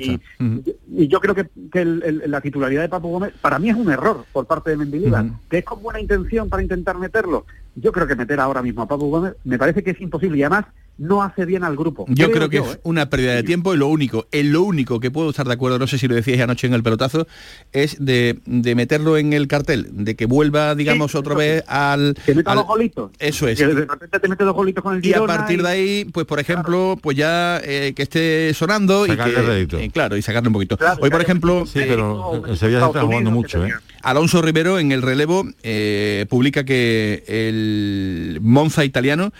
Y- yo creo que, que el- el- la titularidad de Papu Gómez para mí es un error por parte de Mendilibar, que es con buena intención para intentar meterlo. Yo creo que meter ahora mismo a Papu Gómez me parece que es imposible y además no hace bien al grupo. Yo creo que yo, es ¿eh? una pérdida de tiempo y lo único, en lo único que puedo estar de acuerdo, no sé si lo decíais anoche en el pelotazo, es de, de meterlo en el cartel, de que vuelva, digamos, otra vez al... Que meta al- golitos. Eso es. Que de repente te mete dos golitos con el Y a Girona partir de ahí, pues por ejemplo, pues ya eh, que esté sonando y que, eh, claro, y sacarle un poquito. Hoy, por ejemplo, Sí, pero el Sevilla se está jugando mucho, ¿eh? Alonso Rivero en el relevo eh, publica que el Monza italiano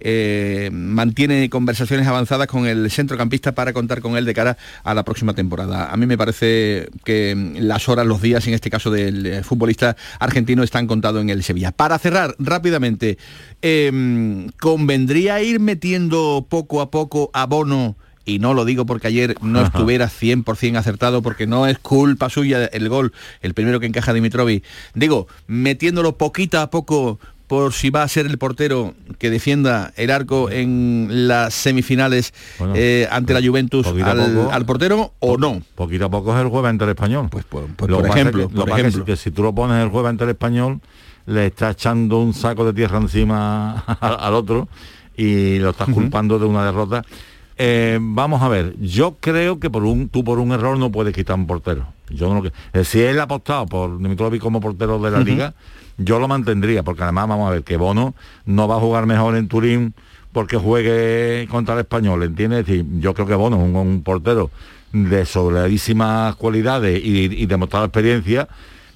eh, mantiene conversaciones avanzadas con el centrocampista para contar con él de cara a la próxima temporada. A mí me parece que las horas, los días, en este caso del eh, futbolista argentino, están contados en el Sevilla. Para cerrar rápidamente, eh, ¿convendría ir metiendo poco a poco a Bono? Y no lo digo porque ayer no estuviera 100% acertado, porque no es culpa suya el gol, el primero que encaja Dimitrovic. Digo, metiéndolo poquito a poco por si va a ser el portero que defienda el arco en las semifinales eh, ante la Juventus al, poco. al portero o no. Poquito a poco es el jueves ante el español. Pues, Lo por que pasa es ejemplo, que- lo por ejemplo. que si tú lo pones el jueves ante el español, le estás echando un saco de tierra encima al, al otro y lo estás culpando de una derrota. Eh, vamos a ver, yo creo que por un tú por un error no puedes quitar un portero. Yo no lo que, eh, si él ha apostado por Dimitrovic como portero de la liga, yo lo mantendría, porque además vamos a ver que Bono no va a jugar mejor en Turín porque juegue contra el español, ¿entiendes? Es decir, yo creo que Bono es un, un portero de sobradísimas cualidades y, y demostrada experiencia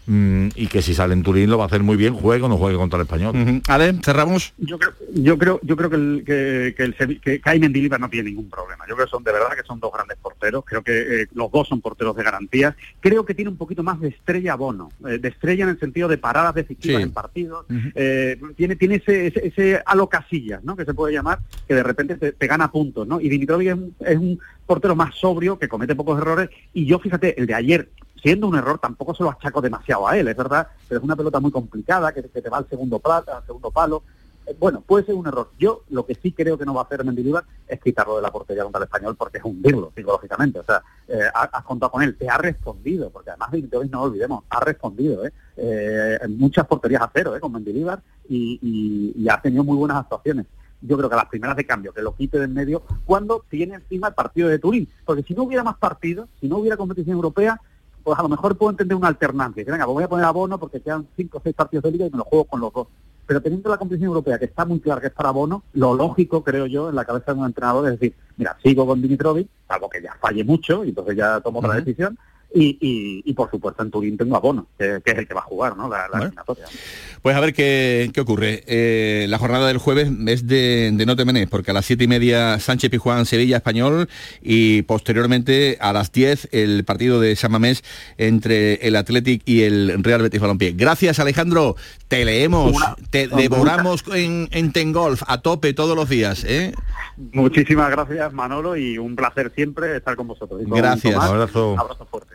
mm, y que si sale en Turín lo va a hacer muy bien, juegue o no juegue contra el español. Ale, cerramos. Yo creo, yo creo, yo creo que el, que, que el que no tiene ningún problema. Yo creo que son de verdad que son dos grandes porteros. Creo que eh, los dos son porteros de garantías. Creo que tiene un poquito más de estrella Bono, eh, de estrella en el sentido de paradas decisivas Sí. en partidos. Eh, tiene tiene ese, ese, ese halo casillas, ¿no? Que se puede llamar, que de repente te, te gana puntos, ¿no? Y Dimitrovic es un, es un portero más sobrio, que comete pocos errores. Y yo, fíjate, el de ayer, siendo un error, tampoco se lo achaco demasiado a él, es verdad, pero es una pelota muy complicada, que, te va al segundo plata, al segundo palo. Eh, Bueno, puede ser un error. Yo lo que sí creo que no va a hacer Mendilibar es quitarlo de la portería contra el español porque es hundirlo psicológicamente. O sea, eh, ha- has contado con él, te ha respondido, porque además Dimitrovic, no olvidemos, ha respondido, ¿eh? Eh, muchas porterías a cero, ¿eh? Con Mendilibar y, y- y ha tenido muy buenas actuaciones. Yo creo que las primeras de cambio, que lo quite del medio, cuando tiene encima el partido de Turín. Porque si no hubiera más partidos, si no hubiera competición europea, pues a lo mejor puedo entender una alternancia. Que venga, pues voy a poner a Bono porque quedan cinco o seis partidos de liga y me los juego con los dos. Pero teniendo la competición europea, que está muy clara que es para Bono, lo lógico, creo yo, en la cabeza de un entrenador es decir, mira, sigo con Dimitrovic, salvo que ya falle mucho y entonces ya tomo otra Ujú. decisión. Y, y, y, por supuesto en Turín tengo a Bono, que, que es el que va a jugar, ¿no? La, la Bueno. eliminatoria. Pues a ver qué, qué ocurre. Eh, la jornada del jueves es de, de no te menes, porque a las siete y media Sánchez Pijuán, Sevilla, Español, y posteriormente a las 10 el partido de San Mamés entre el Athletic y el Real Betis Balompié. Gracias Alejandro, te leemos, Una- te devoramos en, en Tengolf a tope todos los días. ¿eh? Muchísimas gracias, Manolo, y un placer siempre estar con vosotros. Con Gracias. Tomás, Abrazo. abrazo fuerte.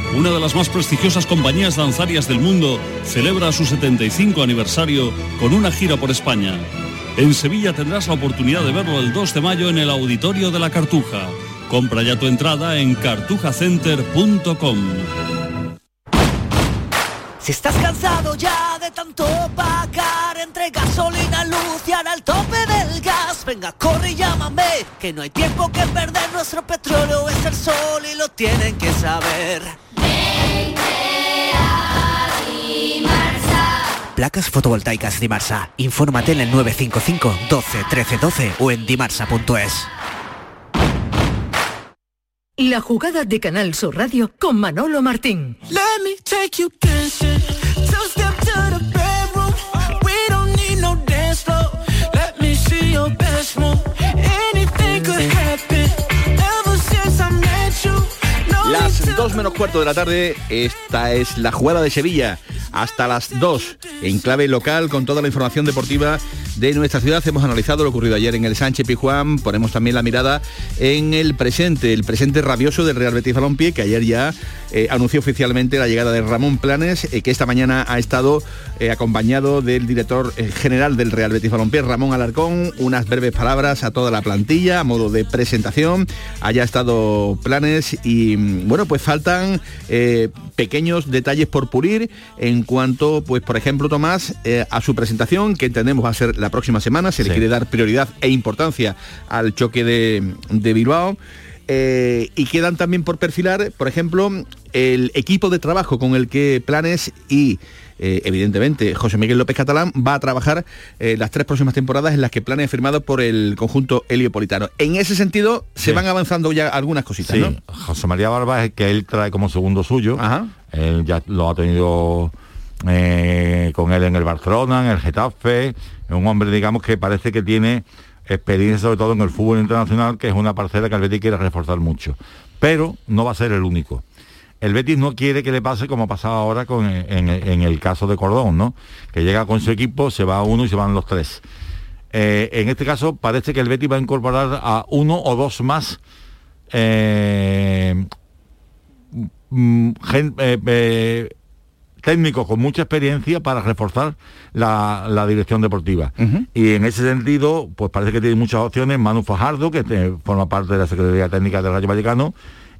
una de las más prestigiosas compañías danzarias del mundo, celebra su 75 aniversario con una gira por España. En Sevilla tendrás la oportunidad de verlo el 2 de mayo en el Auditorio de la Cartuja. Compra ya tu entrada en cartujacenter.com. Si estás cansado ya de tanto pagar entre gasolina, luz y el tope del gas, venga, corre y llámame, que no hay tiempo que perder, nuestro petróleo es el sol y lo tienen que saber. Placas fotovoltaicas Dimarsa. Infórmate en el 955 12 13 12 o en dimarsa.es. La jugada de Canal Sur Radio con Manolo Martín. Let me take you dancing. Las to 2 menos cuarto de la tarde, esta es la jugada de Sevilla. Hasta las 2, en clave local, con toda la información deportiva de nuestra ciudad. Hemos analizado lo ocurrido ayer en el Sánchez Pijuán. Ponemos también la mirada en el presente, el presente rabioso del Real Betis Balompié, que ayer ya eh, anunció oficialmente la llegada de Ramón Planes, eh, que esta mañana ha estado eh, acompañado del director eh, general del Real Betis Balompié, Ramón Alarcón. Unas breves palabras a toda la plantilla, a modo de presentación. Haya estado Planes y, mm, bueno, pues faltan pequeños detalles por pulir en cuanto, pues por ejemplo, Tomás, a su presentación, que entendemos va a ser la próxima semana, se le Sí. quiere dar prioridad e importancia al choque de, de Bilbao. Eh, y quedan también por perfilar, por ejemplo, el equipo de trabajo con el que Planes y eh, evidentemente José Miguel López Catalán va a trabajar eh, las tres próximas temporadas en las que Planes ha firmado por el conjunto heliopolitano. En ese sentido, se van avanzando ya algunas cositas, Sí, ¿no? José María Barba es que él trae como segundo suyo. Él ya lo ha tenido eh, con él en el Barcelona, en el Getafe. Es un hombre, digamos, que parece que tiene experiencia sobre todo en el fútbol internacional, que es una parcela que el Betis quiere reforzar mucho. Pero no va a ser el único. El Betis no quiere que le pase como ha pasado ahora con, en, en el caso de Cordón, ¿no? Que llega con su equipo, se va uno y se van los tres. Eh, en este caso parece que el Betis va a incorporar a uno o dos más eh, mm, eh, eh, técnicos con mucha experiencia para reforzar la, la dirección deportiva. Y en ese sentido, pues parece que tiene muchas opciones. Manu Fajardo, que te- forma parte de la Secretaría Técnica del Rayo Vallecano,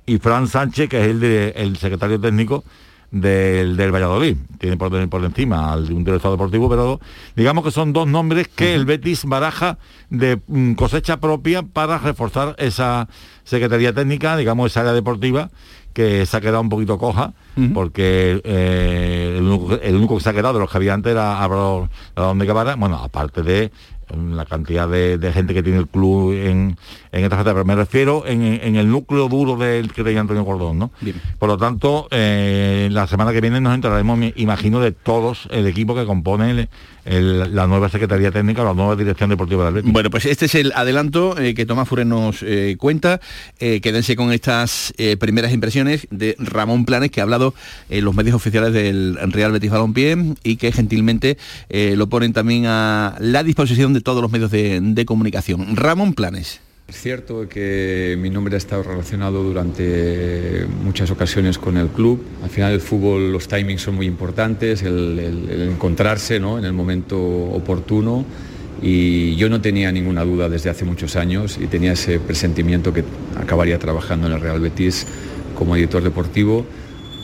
y Fran Sánchez, que es el, de- el secretario técnico del, del Valladolid. Tiene por, por encima al de un director deportivo, pero digamos que son dos nombres que el Betis baraja de mm, cosecha propia para reforzar esa Secretaría Técnica, digamos esa área deportiva que se ha quedado un poquito coja, porque eh, el, único, el único que se ha quedado de los que había antes era Radón de Guevara, bueno, aparte de la cantidad de, de gente que tiene el club en, en esta fase, pero me refiero en, en el núcleo duro del que tenía Antonio Cordón, ¿no? Por lo tanto, eh, la semana que viene nos enteraremos, imagino, de todos el equipo que compone el- el- la nueva Secretaría Técnica, la nueva Dirección Deportiva del Betis. Bueno, pues este es el adelanto eh, que Tomás Fure nos eh, cuenta. Eh, quédense con estas primeras impresiones de Ramón Planes, que ha hablado en los medios oficiales del Real Betis Balompié y que gentilmente lo ponen también a la disposición de todos los medios de comunicación. Ramón Planes. Es cierto que mi nombre ha estado relacionado durante muchas ocasiones con el club. Al final el fútbol, los timings son muy importantes, el, encontrarse ¿no? en el momento oportuno. Y yo no tenía ninguna duda desde hace muchos años y tenía ese presentimiento que acabaría trabajando en el Real Betis como editor deportivo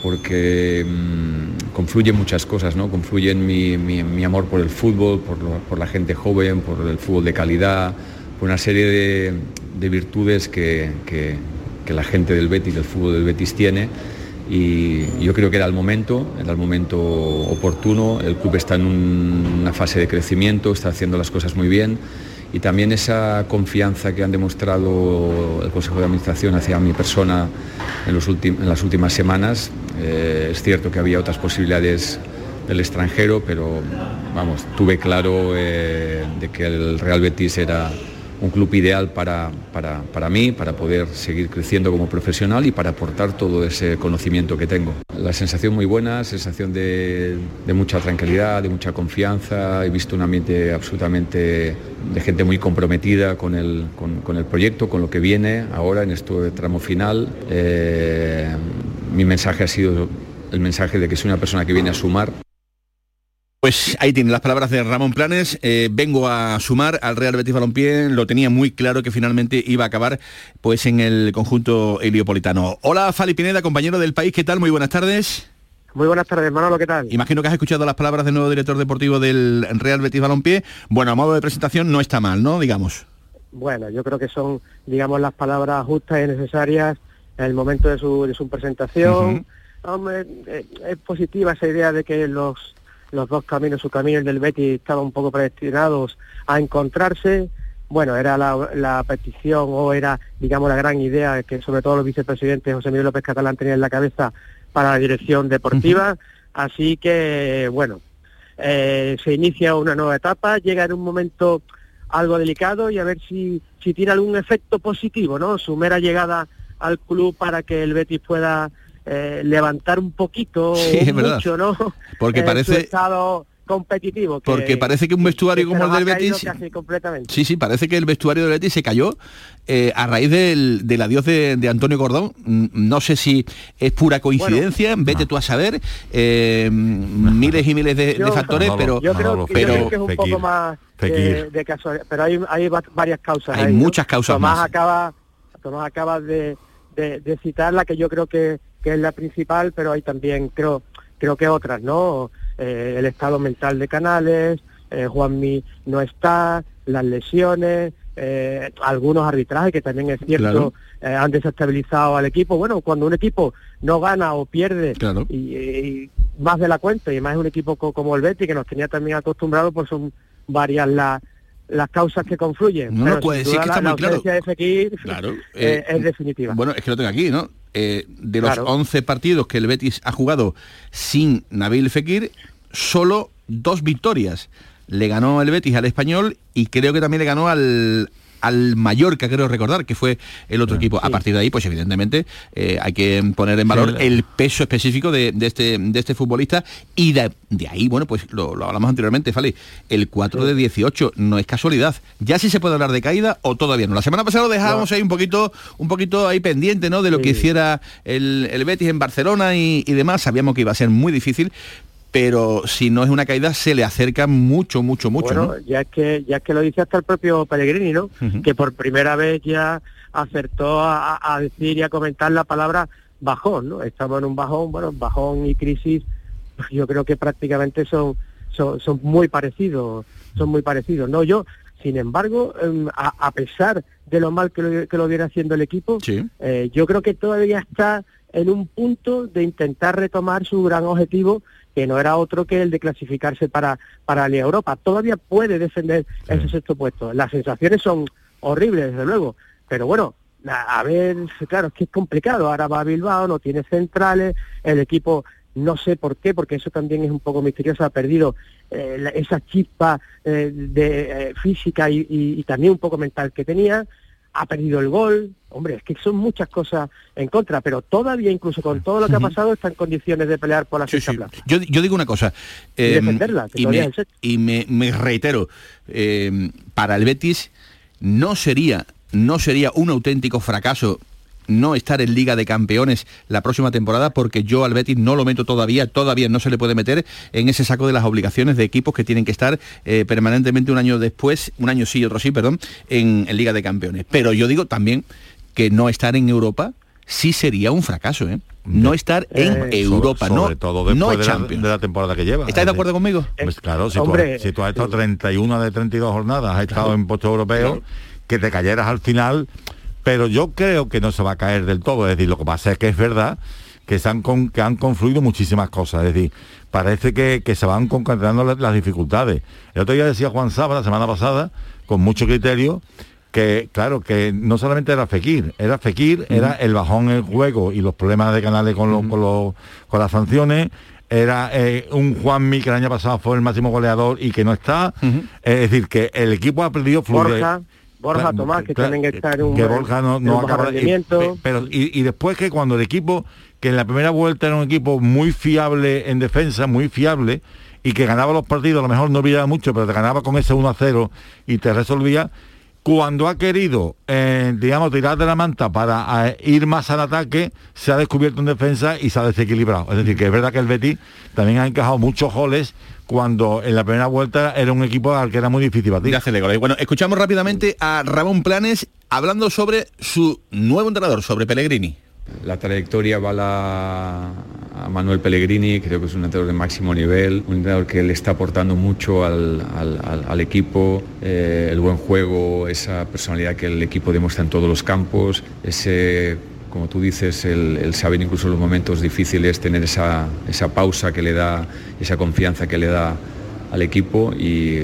porque mm, confluyen muchas cosas, ¿no? Confluyen mi, amor por el fútbol, por, por la gente joven, por el fútbol de calidad, por una serie de, de virtudes que, que- la gente del Betis, del fútbol del Betis tiene. Y yo creo que era el momento, era el momento oportuno. El club está en un- una fase de crecimiento, está haciendo las cosas muy bien y también esa confianza que han demostrado el Consejo de Administración hacia mi persona en, los las últimas semanas. Eh, es cierto que había otras posibilidades del extranjero, pero vamos, tuve claro eh, de que el Real Betis era un club ideal para, para, para, mí, para poder seguir creciendo como profesional y para aportar todo ese conocimiento que tengo. La sensación muy buena, sensación de, de mucha tranquilidad, de mucha confianza. He visto un ambiente absolutamente de gente muy comprometida con el, con, el proyecto, con lo que viene ahora en este tramo final. Eh, mi mensaje ha sido el mensaje de que soy una persona que viene a sumar. Pues ahí tienen las palabras de Ramón Planes. Eh, vengo a sumar al Real Betis Balompié. Lo tenía muy claro que finalmente iba a acabar pues en el conjunto heliopolitano. Hola Fali Pineda, compañero del país. ¿Qué tal? Muy buenas tardes. Muy buenas tardes, Manolo, ¿qué tal? Imagino que has escuchado las palabras del nuevo director deportivo del Real Betis Balompié. Bueno, a modo de presentación no está mal, ¿no? Digamos. Bueno, yo creo que son, digamos, las palabras justas y necesarias en el momento de su, de su presentación. Uh -huh. Hombre, eh, es positiva esa idea de que los los dos caminos, su camino y el del Betis estaban un poco predestinados a encontrarse. Bueno, era la, la, petición o era, digamos, la gran idea que sobre todo los vicepresidentes José Miguel López Catalán tenían en la cabeza para la dirección deportiva. Uh -huh. Así que, bueno, eh, se inicia una nueva etapa, llega en un momento algo delicado y a ver si, si tiene algún efecto positivo, ¿no? Su mera llegada al club para que el Betis pueda eh, levantar un poquito sí, mucho, ¿no? Porque eh, parece su estado competitivo. Que, porque parece que un vestuario que como el del Betis... Sí, sí, parece que el vestuario del Betis se cayó eh, a raíz del, del adiós de, de, Antonio Gordón. No sé si es pura coincidencia, bueno, vete no. tú a saber, eh, miles y miles de, yo, de factores, no, pero... Yo creo, pero, yo creo que es un Fekir, poco más de, de casualidad, pero hay, hay varias causas. Hay ahí, muchas causas Tomás más. Acaba, Tomás acaba de, de citar la que yo creo que que es la principal, pero hay también creo creo que otras, ¿no? Eh, el estado mental de Canales, eh, Juanmi no está, las lesiones, eh, algunos arbitrajes que también es cierto claro. han desestabilizado al equipo. Bueno, cuando un equipo no gana o pierde claro. y, y, más de la cuenta y más es un equipo co como el Betis que nos tenía también acostumbrados, pues son varias las las causas que confluyen. No, que la, está muy la claro. De Fekir, claro. Eh, es definitiva. Bueno, es que lo tengo aquí, ¿no? Eh, de los claro. 11 partidos que el Betis ha jugado sin Nabil Fekir, solo dos victorias. Le ganó el Betis al Español y creo que también le ganó al, al Mallorca, creo recordar, que fue el otro sí, equipo. A partir de ahí, pues evidentemente hay que poner en valor sí, el peso específico de, de, este, de este futbolista y de, de ahí, bueno, pues lo, lo, hablamos anteriormente, Fali, el 4 de 18, no es casualidad. Ya sí se puede hablar de caída o todavía no. La semana pasada lo dejábamos no. ahí un poquito, un poquito ahí pendiente, ¿no? De lo que hiciera el, el Betis en Barcelona y, y demás. Sabíamos que iba a ser muy difícil, pero si no es una caída se le acerca mucho, mucho, mucho. Bueno, ¿no? ya es que ya es que lo dice hasta el propio Pellegrini, ¿no? Uh -huh. Que por primera vez ya acertó a, a, decir y a comentar la palabra bajón, ¿no? Estamos en un bajón, bueno, bajón y crisis, yo creo que prácticamente son son, son muy parecidos, son muy parecidos, ¿no? Yo, sin embargo, a, a pesar de lo mal que lo, que lo viene haciendo el equipo, sí. eh, yo creo que todavía está en un punto de intentar retomar su gran objetivo que no era otro que el de clasificarse para, para la Europa. Todavía puede defender sí. ese sexto puesto. Las sensaciones son horribles, desde luego, pero bueno, a, ver, claro, es que es complicado. Ahora va a Bilbao, no tiene centrales, el equipo no sé por qué, porque eso también es un poco misterioso, ha perdido eh, esa chispa eh, de eh, física y, y, y, también un poco mental que tenía, ha perdido el gol, hombre, es que son muchas cosas en contra, pero todavía incluso con todo lo que ha pasado está en condiciones de pelear por la sí, sexta sí. plaza. Yo, yo, digo una cosa, eh, y defenderla, que y, me, y me, me, reitero, eh, para el Betis no sería, no sería un auténtico fracaso no estar en Liga de Campeones la próxima temporada porque yo al Betis no lo meto todavía, todavía no se le puede meter en ese saco de las obligaciones de equipos que tienen que estar eh, permanentemente un año después, un año sí, otro sí, perdón, en, en, Liga de Campeones. Pero yo digo también que no estar en Europa sí sería un fracaso, ¿eh? No estar en eh, Europa, sobre, sobre no, todo después no de, la, de, la, temporada que lleva. ¿Estáis de acuerdo conmigo? Pues claro, si, tú has, si tú has, estado 31 de 32 jornadas, has estado claro. en puesto europeo, claro. que te cayeras al final pero yo creo que no se va a caer del todo. Es decir, lo que pasa es que es verdad que, se han, con, que han confluido muchísimas cosas. Es decir, parece que, que se van concatenando las, las, dificultades. El otro día decía Juan Saba, la semana pasada, con mucho criterio, que claro, que no solamente era Fekir, era Fekir, uh -huh. era el bajón en el juego y los problemas de canales con, los, uh -huh. con, los, con las sanciones, era eh, un Juanmi que el año pasado fue el máximo goleador y que no está. Es decir, que el equipo ha perdido fluidez. Borja, Borja Tomás, que claro, tienen que estar en un que Borja no, acaba y- rendimiento. pe- pero y, y después que cuando el equipo que en la primera vuelta era un equipo muy fiable en defensa muy fiable y que ganaba los partidos a lo mejor no brillaba mucho pero te ganaba con ese 1 a 0 y te resolvía cuando ha querido eh, digamos tirar de la manta para eh, ir más al ataque se ha descubierto en defensa y se ha desequilibrado es decir que es verdad que el Betis también ha encajado muchos goles cuando en la primera vuelta era un equipo al que era muy difícil batir hacerle goles. Bueno, escuchamos rápidamente a Ramón Planes hablando sobre su nuevo entrenador, sobre Pellegrini. La trayectoria va a, la- a Manuel Pellegrini, creo que es un entrenador de máximo nivel, un entrenador que le está aportando mucho al, al- al- al equipo, eh, el buen juego, esa personalidad que el equipo demuestra en todos los campos, ese, como tú dices, el, el saber incluso en los momentos difíciles, tener esa, esa pausa que le da, esa confianza que le da al equipo y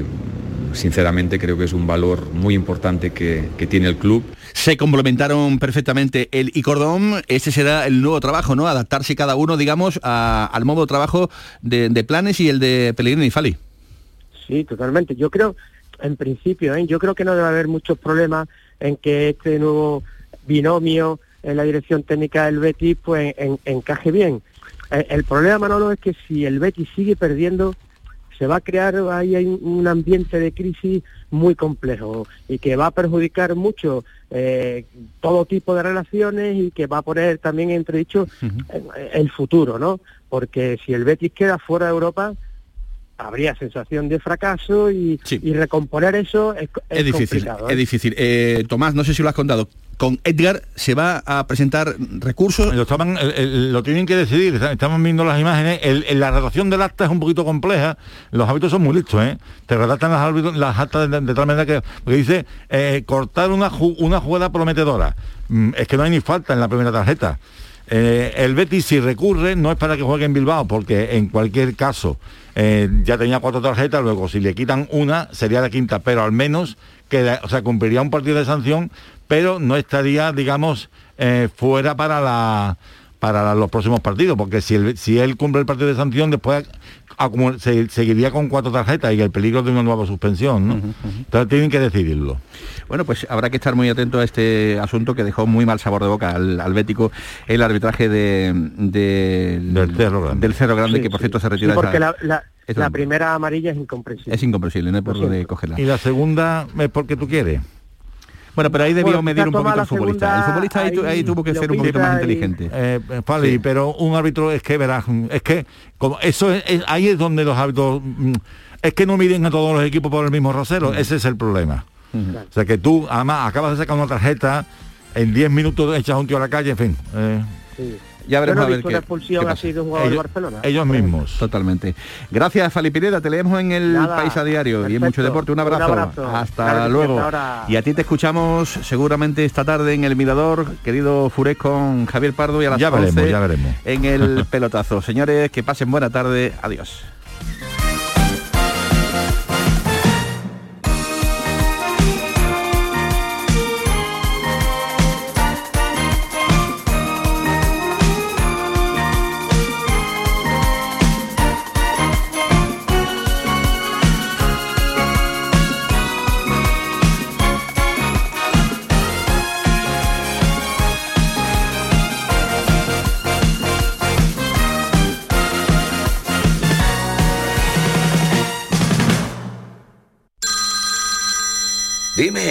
sinceramente creo que es un valor muy importante que, que tiene el club. Se complementaron perfectamente él y Cordón. Ese será el nuevo trabajo, ¿no? Adaptarse cada uno, digamos, a- al modo de trabajo de, de Planes y el de Pellegrini y Fali. Sí, totalmente. Yo creo, en principio, ¿eh? yo creo que no debe haber muchos problemas en que este nuevo binomio en la dirección técnica del Betis pues en- encaje bien. Eh, el problema, Manolo, es que si el Betis sigue perdiendo, se va a crear ahí hay un ambiente de crisis muy complejo y que va a perjudicar mucho eh, todo tipo de relaciones y que va a poner también en entredicho eh, el futuro, ¿no? Porque si el Betis queda fuera de Europa, habría sensación de fracaso y, y recomponer eso es, es Es difícil, complicado, ¿eh? es difícil. Eh, Tomás, no sé si lo has contado. Con Edgar se va a presentar recursos. Lo, el- el- lo tienen que decidir, estamos viendo las imágenes. La redacción del acta es un poquito compleja. Los árbitros son muy listos, ¿eh? Te redactan las, las actas de, tal manera que dice eh, cortar una, una jugada prometedora. Mm, es que no hay ni falta en la primera tarjeta. Eh, el Betis si recurre no es para que juegue en Bilbao, porque en cualquier caso eh, ya tenía cuatro tarjetas, luego si le quitan una sería la quinta, pero al menos queda, o sea, cumpliría un partido de sanción, pero no estaría, digamos, eh, fuera para la para la- los próximos partidos, porque si, el- si él cumple el partido de sanción, después se- seguiría con cuatro tarjetas y el peligro de una nueva suspensión, ¿no? Entonces tienen que decidirlo. Bueno, pues habrá que estar muy atento a este asunto que dejó muy mal sabor de boca al, al Bético el arbitraje de, de- del Cerro Grande, Sí, que por sí. cierto se Sí, retira porque esa- la, la- esa- la primera amarilla es incomprensible. es incomprensible, no hay por Lo siento. cogerla. Y la segunda es porque tú quieres. Bueno, pero ahí debió Bueno, medir un poquito el futbolista. segunda el futbolista ahí, tu- ahí ahí tuvo que ser un poquito más inteligente. Eh, eh, Fali, Sí. pero un árbitro es que verás, es que como eso es, es- ahí es donde los árbitros mm, es que no miden a todos los equipos por el mismo rasero, ese es el problema. O sea que tú además acabas de sacar una tarjeta, en 10 minutos echas un tío a la calle, en fin. eh, Sí. Ya veremos no a ver qué, expulsión así de un jugador de Ellos- Barcelona. ellos mismos. Totalmente. Gracias, Fali Pineda. Te leemos en el Nada, País a Diario y en perfecto. Mucho Deporte. Un Un abrazo. abrazo. Hasta luego. hasta. Y a ti te escuchamos seguramente esta tarde en el Mirador, querido Furés con Javier Pardo y a las Ya veremos, 11 ya veremos. en el pelotazo. Señores, que pasen buena tarde. Adiós.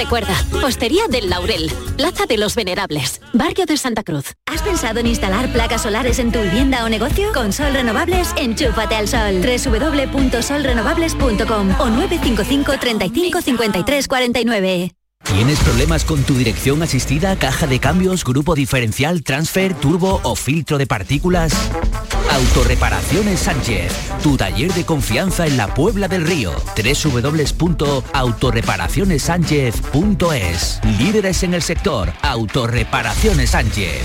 Recuerda, Hostería del Laurel, Plaza de los Venerables, Barrio de Santa Cruz. ¿Has pensado en instalar placas solares en tu vivienda o negocio? Con Sol Renovables, enchúfate al sol. www.solrenovables.com o 955 35 53 49. ¿Tienes problemas con tu dirección asistida, caja de cambios, grupo diferencial, transfer, turbo o filtro de partículas? Autorreparaciones Sánchez, tu taller de confianza en la Puebla del Río. www.autorreparacionessánchez.es. Líderes en el sector, Autorreparaciones Sánchez.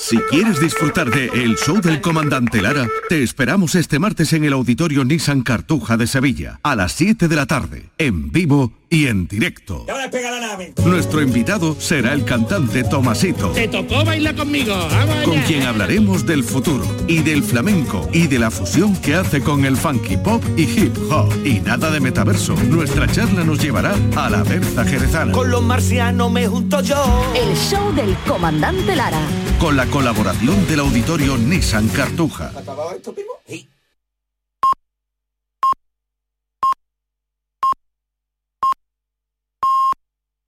Si quieres disfrutar de El Show del Comandante Lara, te esperamos este martes en el Auditorio Nissan Cartuja de Sevilla, a las 7 de la tarde, en vivo y en directo. Nuestro invitado será el cantante Tomasito, Te tocó bailar conmigo. Vamos con quien hablaremos del futuro y del flamenco y de la fusión que hace con el funky pop y hip hop. Y nada de metaverso, nuestra charla nos llevará a la Berza Jerezana. Con los marcianos me junto yo. El show del comandante Lara. Con la colaboración del Auditorio Nissan Cartuja. ¿Acabado esto.